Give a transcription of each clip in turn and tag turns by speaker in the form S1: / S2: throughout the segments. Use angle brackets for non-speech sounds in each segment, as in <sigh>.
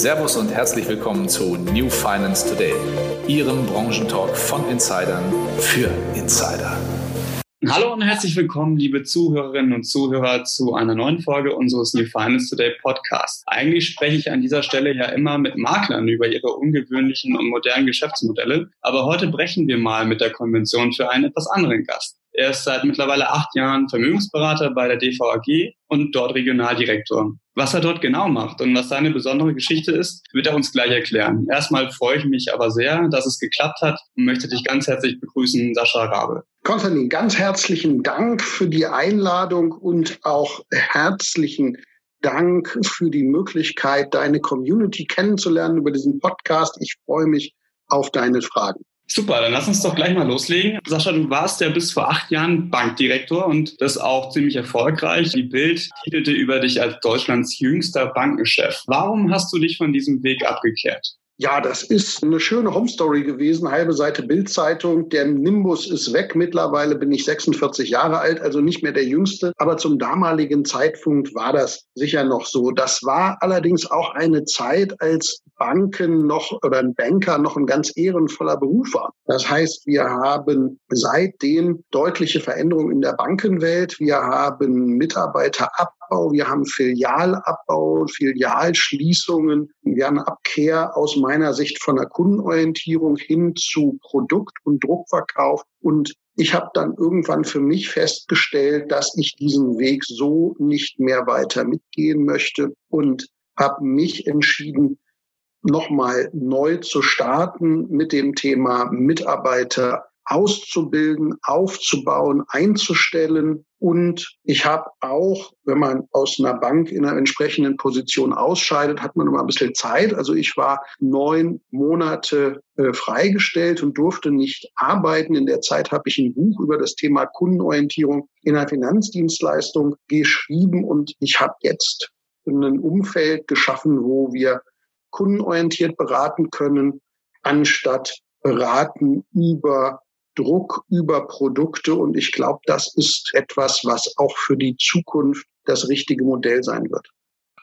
S1: Servus und herzlich willkommen zu New Finance Today, Ihrem Branchentalk von Insidern für Insider.
S2: Hallo und herzlich willkommen, liebe Zuhörerinnen und Zuhörer, zu einer neuen Folge unseres New Finance Today Podcast. Eigentlich spreche ich an dieser Stelle ja immer mit Maklern über ihre ungewöhnlichen und modernen Geschäftsmodelle, aber heute brechen wir mal mit der Konvention für einen etwas anderen Gast. Er ist seit mittlerweile acht Jahren Vermögensberater bei der DVAG und dort Regionaldirektor. Was er dort genau macht und was seine besondere Geschichte ist, wird er uns gleich erklären. Erstmal freue ich mich aber sehr, dass es geklappt hat und möchte dich ganz herzlich begrüßen, Sascha Rabe.
S3: Konstantin, ganz herzlichen Dank für die Einladung und auch herzlichen Dank für die Möglichkeit, deine Community kennenzulernen über diesen Podcast. Ich freue mich auf deine Fragen.
S2: Super, dann lass uns doch gleich mal loslegen. Sascha, du warst ja bis vor acht Jahren Bankdirektor und das auch ziemlich erfolgreich. Die Bild titelte über dich als Deutschlands jüngster Bankenchef. Warum hast du dich von diesem Weg abgekehrt?
S3: Ja, das ist eine schöne Home-Story gewesen, halbe Seite Bildzeitung. Der Nimbus ist weg. Mittlerweile bin ich 46 Jahre alt, also nicht mehr der Jüngste. Aber zum damaligen Zeitpunkt war das sicher noch so. Das war allerdings auch eine Zeit, als Banken noch oder ein Banker noch ein ganz ehrenvoller Beruf war. Das heißt, wir haben seitdem deutliche Veränderungen in der Bankenwelt. Wir haben Mitarbeiter ab Abbau, wir haben Filialabbau, Filialschließungen, wir haben Abkehr aus meiner Sicht von der Kundenorientierung hin zu Produkt- und Druckverkauf. Und ich habe dann irgendwann für mich festgestellt, dass ich diesen Weg so nicht mehr weiter mitgehen möchte und habe mich entschieden, nochmal neu zu starten mit dem Thema Mitarbeiter auszubilden, aufzubauen, einzustellen. Und ich habe auch, wenn man aus einer Bank in einer entsprechenden Position ausscheidet, hat man immer ein bisschen Zeit. Also ich war neun Monate äh, freigestellt und durfte nicht arbeiten. In der Zeit habe ich ein Buch über das Thema Kundenorientierung in der Finanzdienstleistung geschrieben und ich habe jetzt ein Umfeld geschaffen, wo wir kundenorientiert beraten können, anstatt beraten über Druck über Produkte. Und ich glaube, das ist etwas, was auch für die Zukunft das richtige Modell sein wird.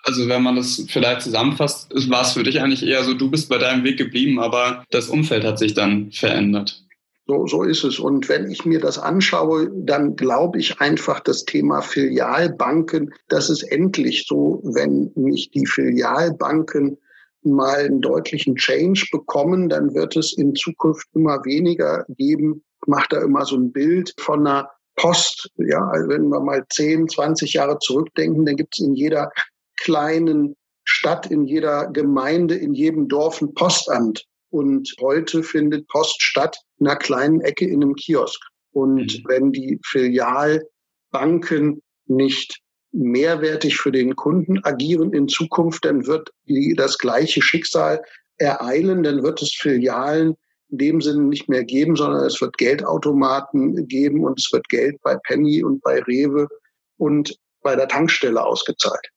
S2: Also wenn man das vielleicht zusammenfasst, war es für dich eigentlich eher so, du bist bei deinem Weg geblieben, aber das Umfeld hat sich dann verändert.
S3: So, so ist es. Und wenn ich mir das anschaue, dann glaube ich einfach das Thema Filialbanken, das ist endlich so, wenn nicht die Filialbanken mal einen deutlichen Change bekommen, dann wird es in Zukunft immer weniger geben. Ich mache da immer so ein Bild von einer Post. Ja, also wenn wir mal 10, 20 Jahre zurückdenken, dann gibt es in jeder kleinen Stadt, in jeder Gemeinde, in jedem Dorf ein Postamt. Und heute findet Post statt in einer kleinen Ecke in einem Kiosk. Und mhm. wenn die Filialbanken nicht mehrwertig für den Kunden agieren in Zukunft, dann wird das gleiche Schicksal ereilen, dann wird es Filialen in dem Sinne nicht mehr geben, sondern es wird Geldautomaten geben und es wird Geld bei Penny und bei Rewe und bei der Tankstelle ausgezahlt.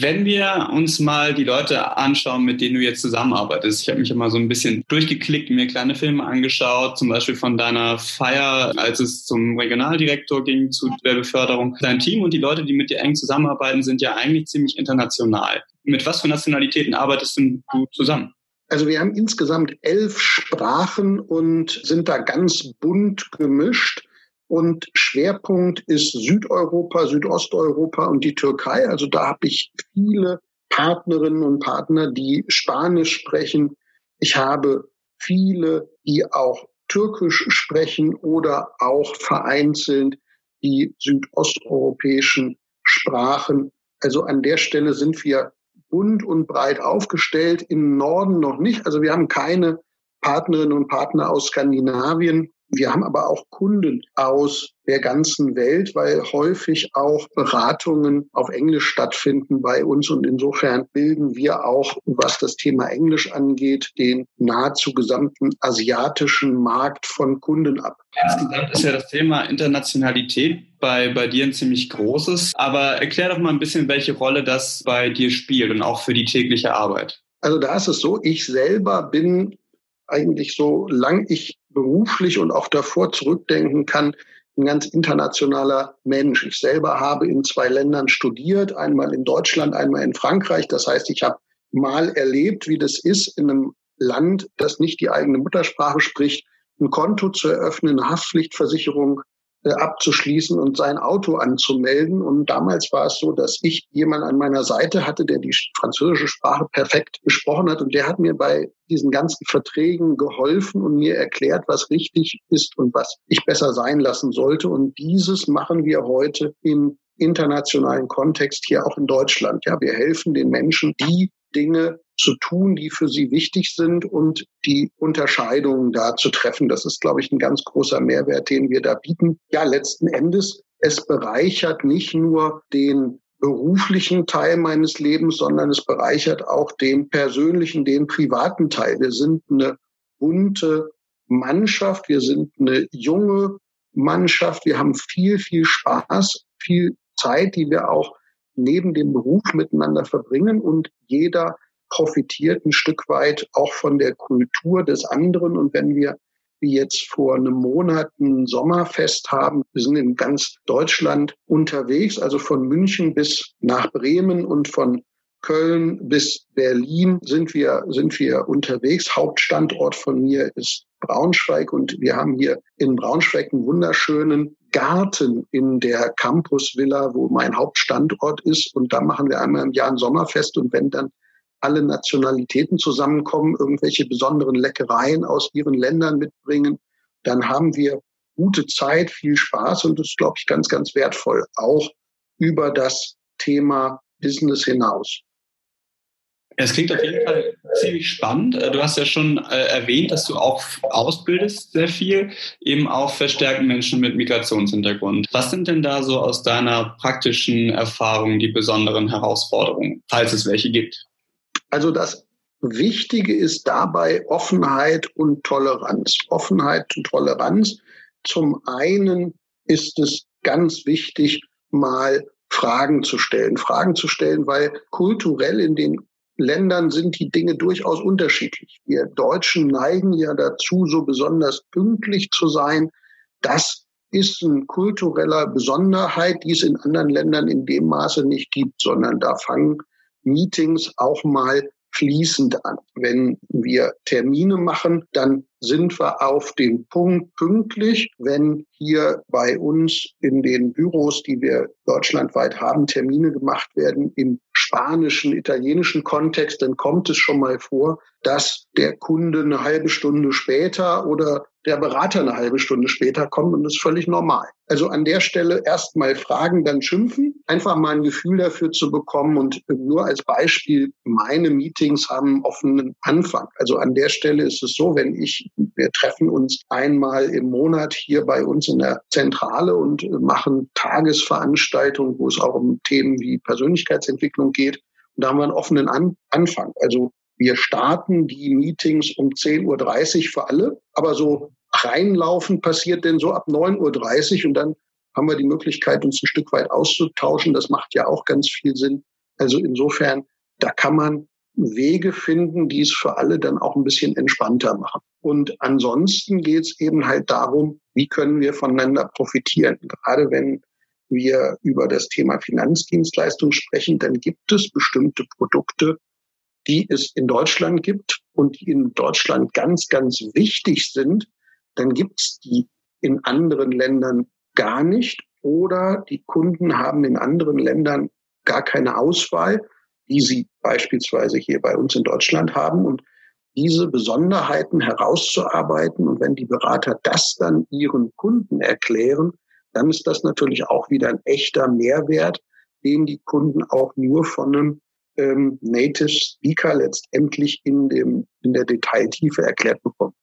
S2: Wenn wir uns mal die Leute anschauen, mit denen du jetzt zusammenarbeitest, ich habe mich immer so ein bisschen durchgeklickt, mir kleine Filme angeschaut, zum Beispiel von deiner Feier, als es zum Regionaldirektor ging, zu der Beförderung. Dein Team und die Leute, die mit dir eng zusammenarbeiten, sind ja eigentlich ziemlich international. Mit was für Nationalitäten arbeitest du zusammen?
S3: Also wir haben insgesamt elf Sprachen und sind da ganz bunt gemischt. Und Schwerpunkt ist Südeuropa, Südosteuropa und die Türkei. Also da habe ich viele Partnerinnen und Partner, die Spanisch sprechen. Ich habe viele, die auch Türkisch sprechen oder auch vereinzelt die südosteuropäischen Sprachen. Also an der Stelle sind wir bunt und breit aufgestellt. Im Norden noch nicht. Also wir haben keine Partnerinnen und Partner aus Skandinavien. Wir haben aber auch Kunden aus der ganzen Welt, weil häufig auch Beratungen auf Englisch stattfinden bei uns. Und insofern bilden wir auch, was das Thema Englisch angeht, den nahezu gesamten asiatischen Markt von Kunden ab.
S2: Insgesamt ist ja das Thema Internationalität bei, bei dir ein ziemlich großes. Aber erklär doch mal ein bisschen, welche Rolle das bei dir spielt und auch für die tägliche Arbeit.
S3: Also da ist es so, ich selber bin eigentlich so lang ich beruflich und auch davor zurückdenken kann, ein ganz internationaler Mensch. Ich selber habe in zwei Ländern studiert, einmal in Deutschland, einmal in Frankreich. Das heißt, ich habe mal erlebt, wie das ist, in einem Land, das nicht die eigene Muttersprache spricht, ein Konto zu eröffnen, eine Haftpflichtversicherung abzuschließen und sein Auto anzumelden. Und damals war es so, dass ich jemanden an meiner Seite hatte, der die französische Sprache perfekt gesprochen hat. Und der hat mir bei diesen ganzen Verträgen geholfen und mir erklärt, was richtig ist und was ich besser sein lassen sollte. Und dieses machen wir heute im internationalen Kontext hier auch in Deutschland. Ja, wir helfen den Menschen, die Dinge zu tun, die für sie wichtig sind und die Unterscheidungen da zu treffen. Das ist, glaube ich, ein ganz großer Mehrwert, den wir da bieten. Ja, letzten Endes, es bereichert nicht nur den beruflichen Teil meines Lebens, sondern es bereichert auch den persönlichen, den privaten Teil. Wir sind eine bunte Mannschaft, wir sind eine junge Mannschaft, wir haben viel, viel Spaß, viel Zeit, die wir auch neben dem Beruf miteinander verbringen und jeder profitiert ein Stück weit auch von der Kultur des anderen. Und wenn wir wie jetzt vor einem Monat ein Sommerfest haben. Wir sind in ganz Deutschland unterwegs, also von München bis nach Bremen und von Köln bis Berlin sind wir, sind wir unterwegs. Hauptstandort von mir ist Braunschweig und wir haben hier in Braunschweig einen wunderschönen Garten in der Campus Villa, wo mein Hauptstandort ist. Und da machen wir einmal im Jahr ein Sommerfest. Und wenn dann alle Nationalitäten zusammenkommen, irgendwelche besonderen Leckereien aus ihren Ländern mitbringen, dann haben wir gute Zeit, viel Spaß und das ist, glaube ich, ganz, ganz wertvoll, auch über das Thema Business hinaus.
S2: Es klingt auf jeden Fall ziemlich spannend. Äh, du hast ja schon äh, erwähnt, dass du auch ausbildest sehr viel, eben auch verstärken Menschen mit Migrationshintergrund. Was sind denn da so aus deiner praktischen Erfahrung die besonderen Herausforderungen, falls es welche gibt?
S3: Also das Wichtige ist dabei Offenheit und Toleranz. Offenheit und Toleranz. Zum einen ist es ganz wichtig, mal Fragen zu stellen. Fragen zu stellen, weil kulturell in den Ländern sind die Dinge durchaus unterschiedlich. Wir Deutschen neigen ja dazu, so besonders pünktlich zu sein. Das ist eine kultureller Besonderheit, die es in anderen Ländern in dem Maße nicht gibt, sondern da fangen Meetings auch mal fließend an. Wenn wir Termine machen, dann sind wir auf den Punkt pünktlich. Wenn hier bei uns in den Büros, die wir deutschlandweit haben, Termine gemacht werden im spanischen, italienischen Kontext, dann kommt es schon mal vor, dass der Kunde eine halbe Stunde später oder der Berater eine halbe Stunde später kommt und das ist völlig normal. Also an der Stelle erst mal fragen, dann schimpfen, einfach mal ein Gefühl dafür zu bekommen und nur als Beispiel, meine Meetings haben offenen Anfang. Also an der Stelle ist es so, wenn ich, wir treffen uns einmal im Monat hier bei uns in der Zentrale und machen Tagesveranstaltungen, wo es auch um Themen wie Persönlichkeitsentwicklung geht. Und da haben wir einen offenen An Anfang. Also wir starten die Meetings um 10.30 Uhr für alle, aber so reinlaufen passiert denn so ab 9.30 Uhr und dann haben wir die Möglichkeit, uns ein Stück weit auszutauschen. Das macht ja auch ganz viel Sinn. Also insofern, da kann man Wege finden, die es für alle dann auch ein bisschen entspannter machen. Und ansonsten geht es eben halt darum, wie können wir voneinander profitieren. Gerade wenn wir über das Thema Finanzdienstleistung sprechen, dann gibt es bestimmte Produkte, die es in Deutschland gibt und die in Deutschland ganz, ganz wichtig sind, dann gibt es die in anderen Ländern gar nicht oder die Kunden haben in anderen Ländern gar keine Auswahl, die sie beispielsweise hier bei uns in Deutschland haben. Und diese Besonderheiten herauszuarbeiten und wenn die Berater das dann ihren Kunden erklären, dann ist das natürlich auch wieder ein echter Mehrwert, den die Kunden auch nur von einem ähm, Native Speaker letztendlich in, dem, in der Detailtiefe erklärt bekommen.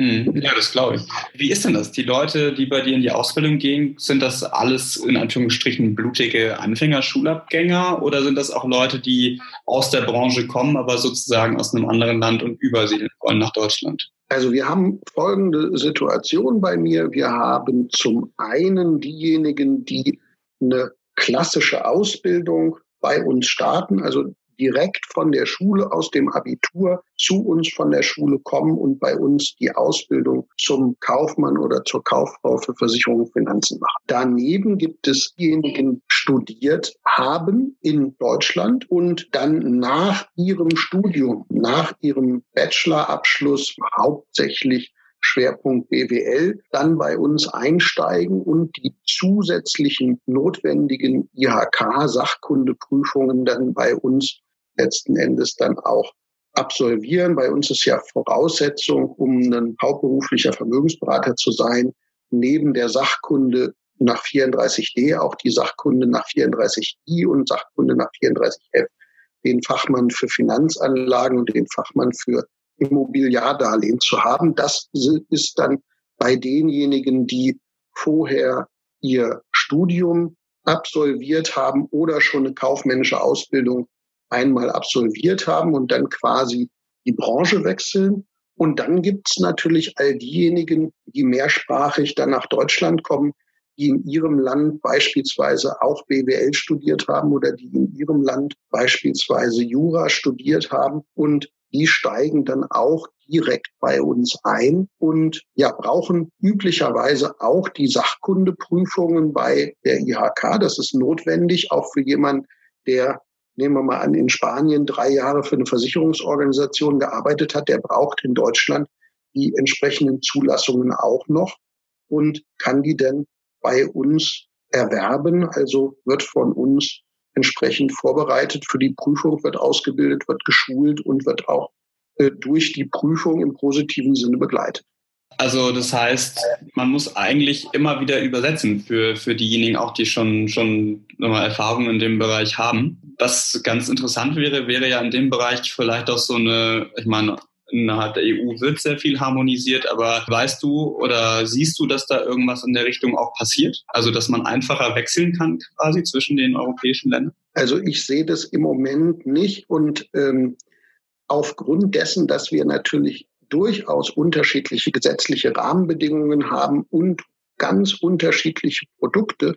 S2: Mhm. Ja, das glaube ich. Wie ist denn das? Die Leute, die bei dir in die Ausbildung gehen, sind das alles in Anführungsstrichen blutige Anfängerschulabgänger oder sind das auch Leute, die aus der Branche kommen, aber sozusagen aus einem anderen Land und übersiedeln wollen nach Deutschland?
S3: Also wir haben folgende Situation bei mir. Wir haben zum einen diejenigen, die eine klassische Ausbildung bei uns starten, also direkt von der Schule aus dem Abitur zu uns von der Schule kommen und bei uns die Ausbildung zum Kaufmann oder zur Kauffrau für Versicherung und Finanzen machen. Daneben gibt es diejenigen studiert haben in Deutschland und dann nach ihrem Studium, nach ihrem Bachelorabschluss hauptsächlich Schwerpunkt BWL, dann bei uns einsteigen und die zusätzlichen notwendigen IHK-Sachkundeprüfungen dann bei uns letzten Endes dann auch absolvieren. Bei uns ist ja Voraussetzung, um ein hauptberuflicher Vermögensberater zu sein, neben der Sachkunde nach 34d auch die Sachkunde nach 34i und Sachkunde nach 34f, den Fachmann für Finanzanlagen und den Fachmann für Immobiliardarlehen zu haben. Das ist dann bei denjenigen, die vorher ihr Studium absolviert haben oder schon eine kaufmännische Ausbildung einmal absolviert haben und dann quasi die Branche wechseln. Und dann gibt's natürlich all diejenigen, die mehrsprachig dann nach Deutschland kommen, die in ihrem Land beispielsweise auch BWL studiert haben oder die in ihrem Land beispielsweise Jura studiert haben und die steigen dann auch direkt bei uns ein und ja, brauchen üblicherweise auch die Sachkundeprüfungen bei der IHK. Das ist notwendig, auch für jemanden, der, nehmen wir mal an, in Spanien drei Jahre für eine Versicherungsorganisation gearbeitet hat, der braucht in Deutschland die entsprechenden Zulassungen auch noch und kann die denn bei uns erwerben, also wird von uns entsprechend vorbereitet für die Prüfung, wird ausgebildet, wird geschult und wird auch äh, durch die Prüfung im positiven Sinne begleitet.
S2: Also das heißt, man muss eigentlich immer wieder übersetzen für, für diejenigen auch, die schon, schon nochmal Erfahrung in dem Bereich haben. Was ganz interessant wäre, wäre ja in dem Bereich vielleicht auch so eine, ich meine, innerhalb der EU wird sehr viel harmonisiert, aber weißt du oder siehst du, dass da irgendwas in der Richtung auch passiert? Also, dass man einfacher wechseln kann quasi zwischen den europäischen Ländern?
S3: Also ich sehe das im Moment nicht und ähm, aufgrund dessen, dass wir natürlich durchaus unterschiedliche gesetzliche Rahmenbedingungen haben und ganz unterschiedliche Produkte,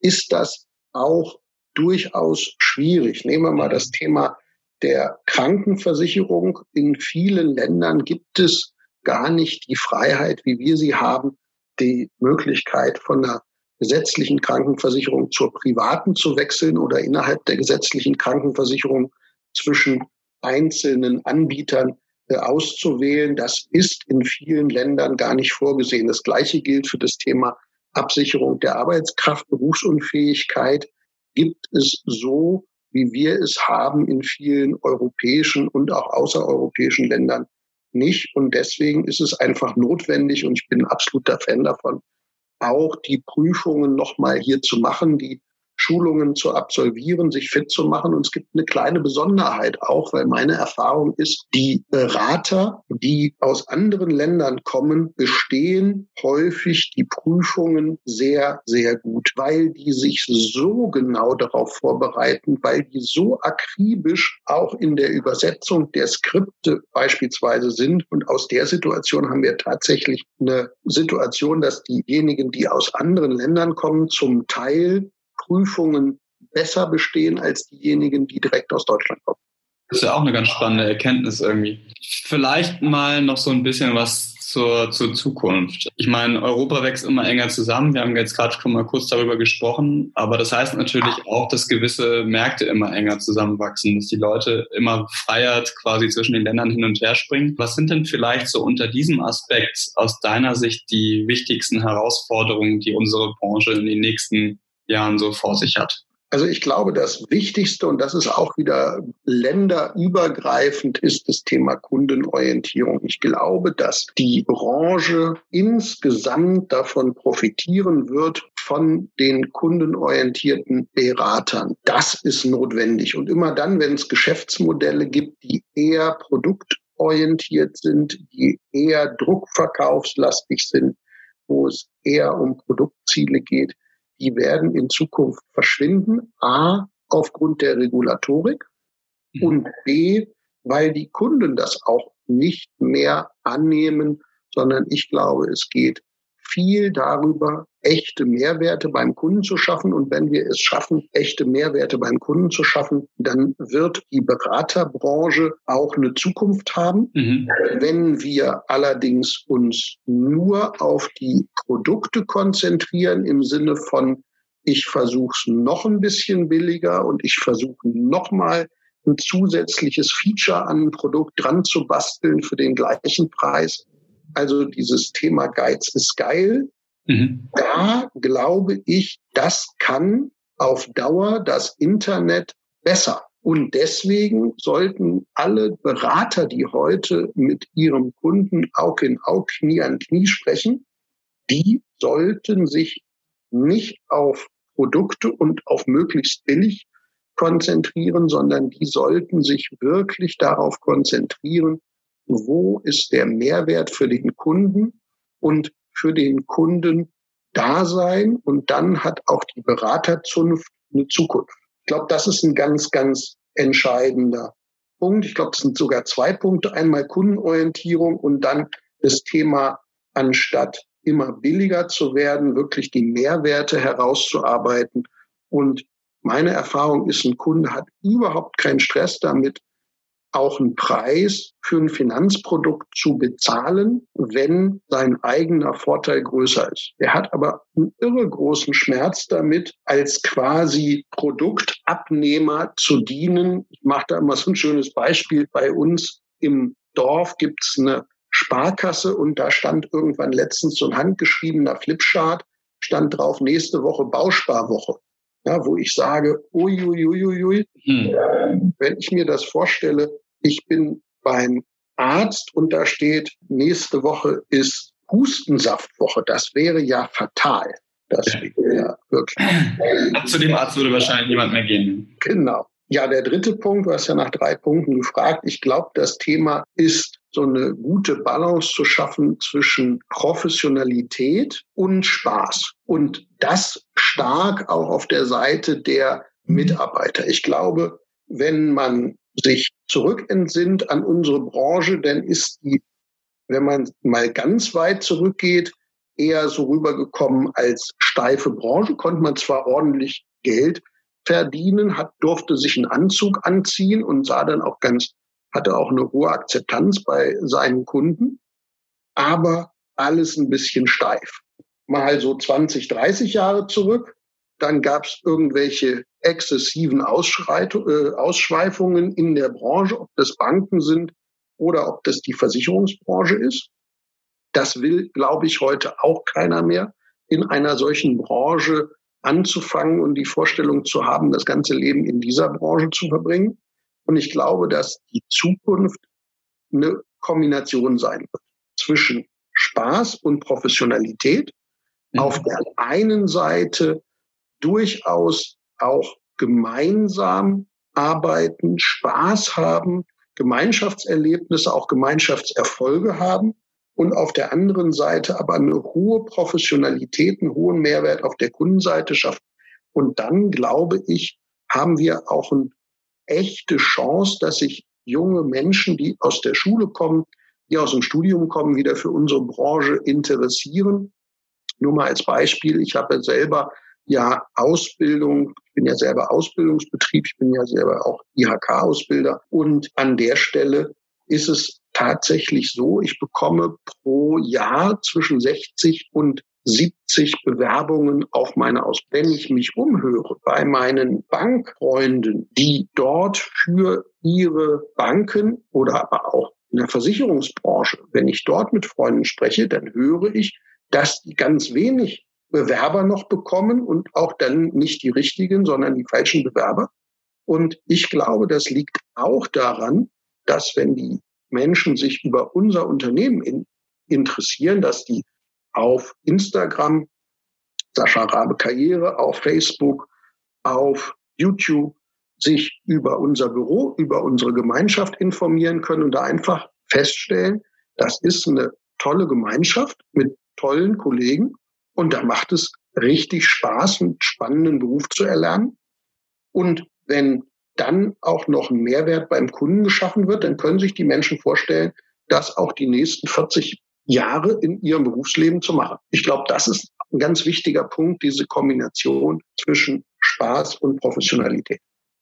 S3: ist das auch durchaus schwierig. Nehmen wir mal das Thema der Krankenversicherung. In vielen Ländern gibt es gar nicht die Freiheit, wie wir sie haben, die Möglichkeit von einer gesetzlichen Krankenversicherung zur privaten zu wechseln oder innerhalb der gesetzlichen Krankenversicherung zwischen einzelnen Anbietern äh, auszuwählen. Das ist in vielen Ländern gar nicht vorgesehen. Das Gleiche gilt für das Thema Absicherung der Arbeitskraft, Berufsunfähigkeit. Gibt es so wie wir es haben in vielen europäischen und auch außereuropäischen Ländern nicht. Und deswegen ist es einfach notwendig, und ich bin absoluter Fan davon, auch die Prüfungen nochmal hier zu machen, die Schulungen zu absolvieren, sich fit zu machen. Und es gibt eine kleine Besonderheit auch, weil meine Erfahrung ist, die Berater, die aus anderen Ländern kommen, bestehen häufig die Prüfungen sehr, sehr gut, weil die sich so genau darauf vorbereiten, weil die so akribisch auch in der Übersetzung der Skripte beispielsweise sind. Und aus der Situation haben wir tatsächlich eine Situation, dass diejenigen, die aus anderen Ländern kommen, zum Teil Prüfungen besser bestehen als diejenigen, die direkt aus Deutschland kommen.
S2: Das ist ja auch eine ganz spannende Erkenntnis irgendwie. Vielleicht mal noch so ein bisschen was zur, zur Zukunft. Ich meine, Europa wächst immer enger zusammen. Wir haben jetzt gerade schon mal kurz darüber gesprochen. Aber das heißt natürlich auch, dass gewisse Märkte immer enger zusammenwachsen, dass die Leute immer freier quasi zwischen den Ländern hin und her springen. Was sind denn vielleicht so unter diesem Aspekt aus deiner Sicht die wichtigsten Herausforderungen, die unsere Branche in den nächsten Jahren so vor sich hat?
S3: Also ich glaube, das Wichtigste, und das ist auch wieder länderübergreifend, ist das Thema Kundenorientierung. Ich glaube, dass die Branche insgesamt davon profitieren wird, von den kundenorientierten Beratern. Das ist notwendig. Und immer dann, wenn es Geschäftsmodelle gibt, die eher produktorientiert sind, die eher druckverkaufslastig sind, wo es eher um Produktziele geht, die werden in Zukunft verschwinden. A, aufgrund der Regulatorik mhm. und B, weil die Kunden das auch nicht mehr annehmen, sondern ich glaube, es geht viel darüber, echte Mehrwerte beim Kunden zu schaffen. Und wenn wir es schaffen, echte Mehrwerte beim Kunden zu schaffen, dann wird die Beraterbranche auch eine Zukunft haben. Mhm. Wenn wir allerdings uns nur auf die Produkte konzentrieren im Sinne von ich versuche es noch ein bisschen billiger und ich versuche noch mal ein zusätzliches Feature an ein Produkt dran zu basteln für den gleichen Preis. Also dieses Thema Geiz ist geil. Mhm. Da glaube ich, das kann auf Dauer das Internet besser. Und deswegen sollten alle Berater, die heute mit ihrem Kunden Auge in Auge, Knie an Knie sprechen, die sollten sich nicht auf Produkte und auf möglichst billig konzentrieren, sondern die sollten sich wirklich darauf konzentrieren, wo ist der Mehrwert für den Kunden und für den Kunden da sein. Und dann hat auch die Beraterzunft eine Zukunft. Ich glaube, das ist ein ganz, ganz entscheidender Punkt. Ich glaube, es sind sogar zwei Punkte. Einmal Kundenorientierung und dann das Thema, anstatt immer billiger zu werden, wirklich die Mehrwerte herauszuarbeiten und meine Erfahrung ist, ein Kunde hat überhaupt keinen Stress damit, auch einen Preis für ein Finanzprodukt zu bezahlen, wenn sein eigener Vorteil größer ist. Er hat aber einen irre großen Schmerz damit, als quasi Produktabnehmer zu dienen. Ich mache da immer so ein schönes Beispiel. Bei uns im Dorf gibt es eine Sparkasse und da stand irgendwann letztens so ein handgeschriebener Flipchart, stand drauf nächste Woche Bausparwoche ja, wo ich sage, uiuiuiui, hm. wenn ich mir das vorstelle, ich bin beim Arzt und da steht, nächste Woche ist Hustensaftwoche, das wäre ja fatal. Das wäre ja wirklich. <clears throat>
S2: Zu dem Arzt würde wahrscheinlich niemand mehr gehen.
S3: Genau. Ja, der dritte Punkt, du hast ja nach drei Punkten gefragt. Ich glaube, das Thema ist so eine gute Balance zu schaffen zwischen Professionalität und Spaß. Und das stark auch auf der Seite der Mitarbeiter. Ich glaube, wenn man sich zurückentsinnt an unsere Branche, dann ist die, wenn man mal ganz weit zurückgeht, eher so rübergekommen als steife Branche, konnte man zwar ordentlich Geld verdienen, hat, durfte sich einen Anzug anziehen und sah dann auch ganz, hatte auch eine hohe Akzeptanz bei seinen Kunden, aber alles ein bisschen steif. Mal so 20, 30 Jahre zurück, dann gab es irgendwelche exzessiven äh, Ausschweifungen in der Branche, ob das Banken sind oder ob das die Versicherungsbranche ist. Das will, glaube ich, heute auch keiner mehr in einer solchen Branche anzufangen und die Vorstellung zu haben, das ganze Leben in dieser Branche zu verbringen. Und ich glaube, dass die Zukunft eine Kombination sein wird zwischen Spaß und Professionalität. Mhm. Auf der einen Seite durchaus auch gemeinsam arbeiten, Spaß haben, Gemeinschaftserlebnisse, auch Gemeinschaftserfolge haben und auf der anderen Seite aber eine hohe Professionalität, einen hohen Mehrwert auf der Kundenseite schafft. Und dann, glaube ich, haben wir auch eine echte Chance, dass sich junge Menschen, die aus der Schule kommen, die aus dem Studium kommen, wieder für unsere Branche interessieren. Nur mal als Beispiel, ich habe selber ja Ausbildung, ich bin ja selber Ausbildungsbetrieb, ich bin ja selber auch IHK-Ausbilder und an der Stelle ist es tatsächlich so, ich bekomme pro Jahr zwischen 60 und 70 Bewerbungen auf meine Ausbildung. Wenn ich mich umhöre bei meinen Bankfreunden, die dort für ihre Banken oder aber auch in der Versicherungsbranche, wenn ich dort mit Freunden spreche, dann höre ich, dass die ganz wenig Bewerber noch bekommen und auch dann nicht die richtigen, sondern die falschen Bewerber. Und ich glaube, das liegt auch daran, dass wenn die Menschen sich über unser Unternehmen in, interessieren, dass die auf Instagram, Sascha Rabe Karriere, auf Facebook, auf YouTube sich über unser Büro, über unsere Gemeinschaft informieren können und da einfach feststellen, das ist eine tolle Gemeinschaft mit tollen Kollegen und da macht es richtig Spaß, einen spannenden Beruf zu erlernen. Und wenn dann auch noch ein Mehrwert beim Kunden geschaffen wird, dann können sich die Menschen vorstellen, das auch die nächsten 40 Jahre in ihrem Berufsleben zu machen. Ich glaube, das ist ein ganz wichtiger Punkt, diese Kombination zwischen Spaß und Professionalität.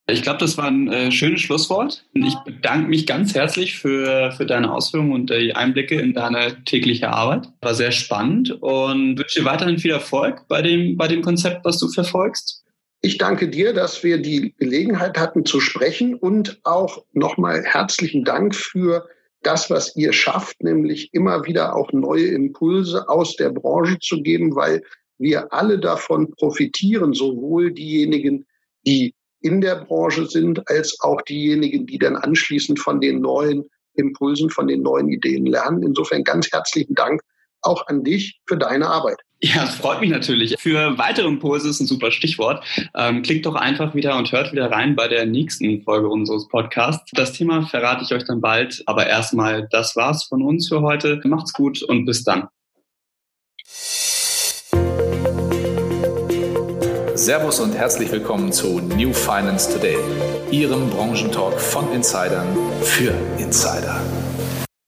S2: Ich glaube, das war ein äh, schönes Schlusswort. Ich bedanke mich ganz herzlich für, für deine Ausführungen und die Einblicke in deine tägliche Arbeit. War sehr spannend und wünsche dir weiterhin viel Erfolg bei dem, bei dem Konzept, was du verfolgst.
S3: Ich danke dir, dass wir die Gelegenheit hatten zu sprechen und auch nochmal herzlichen Dank für das, was ihr schafft, nämlich immer wieder auch neue Impulse aus der Branche zu geben, weil wir alle davon profitieren, sowohl diejenigen, die in der Branche sind, als auch diejenigen, die dann anschließend von den neuen Impulsen, von den neuen Ideen lernen. Insofern ganz herzlichen Dank auch an dich für deine Arbeit.
S2: Ja, es freut mich natürlich. Für weitere Impulse ist ein super Stichwort. Ähm, klickt doch einfach wieder und hört wieder rein bei der nächsten Folge unseres Podcasts. Das Thema verrate ich euch dann bald. Aber erstmal, das war's von uns für heute. Macht's gut und bis dann.
S1: Servus und herzlich willkommen zu New Finance Today, Ihrem Branchentalk von Insidern für Insider.